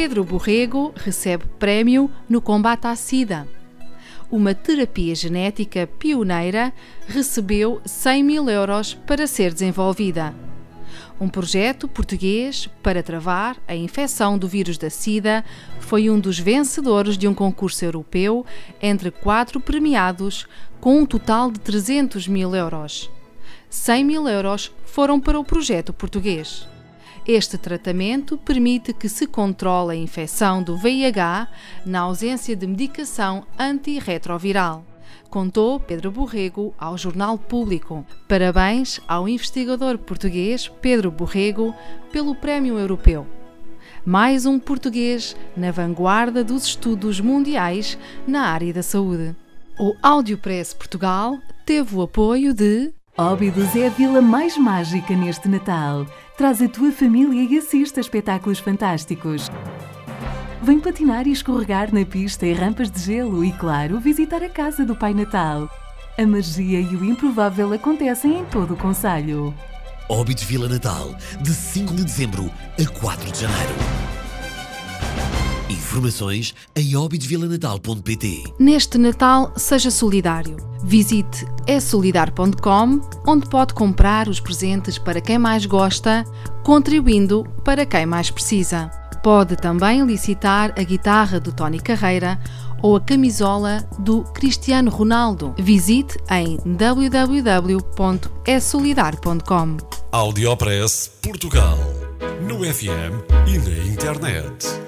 Pedro Borrego recebe prémio no combate à SIDA. Uma terapia genética pioneira recebeu 100 mil euros para ser desenvolvida. Um projeto português para travar a infecção do vírus da SIDA foi um dos vencedores de um concurso europeu entre quatro premiados, com um total de 300 mil euros. 100 mil euros foram para o projeto português. Este tratamento permite que se controle a infecção do VIH na ausência de medicação antirretroviral. Contou Pedro Borrego ao Jornal Público. Parabéns ao investigador português Pedro Borrego pelo Prémio Europeu. Mais um português na vanguarda dos estudos mundiais na área da saúde. O Audiopress Portugal teve o apoio de Óbidos é a vila mais mágica neste Natal. Traz a tua família e assiste a espetáculos fantásticos. Vem patinar e escorregar na pista e rampas de gelo e, claro, visitar a casa do Pai Natal. A magia e o improvável acontecem em todo o Conselho. Óbidos Vila Natal, de 5 de dezembro a 4 de janeiro. Informações em obidosvilanatal.pt Neste Natal, seja solidário. Visite essolidar.com, onde pode comprar os presentes para quem mais gosta, contribuindo para quem mais precisa. Pode também licitar a guitarra do Tony Carreira ou a camisola do Cristiano Ronaldo. Visite em www.essolidar.com. Audiopress Portugal. No FM e na internet.